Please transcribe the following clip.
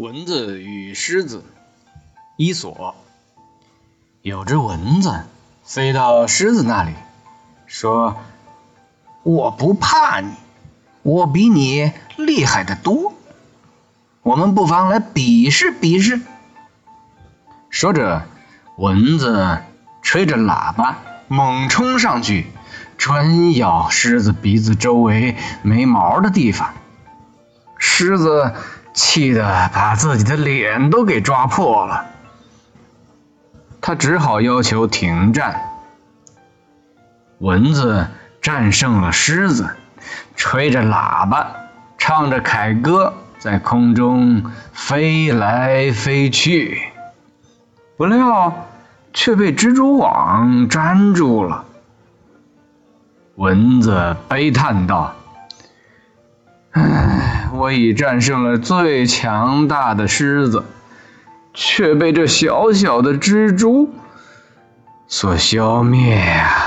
蚊子与狮子，伊索。有只蚊子飞到狮子那里，说：“我不怕你，我比你厉害的多。我们不妨来比试比试。”说着，蚊子吹着喇叭，猛冲上去，专咬狮子鼻子周围没毛的地方。狮子。气得把自己的脸都给抓破了，他只好要求停战。蚊子战胜了狮子，吹着喇叭，唱着凯歌，在空中飞来飞去，不料却被蜘蛛网粘住了。蚊子悲叹道：“。”我已战胜了最强大的狮子，却被这小小的蜘蛛所消灭啊！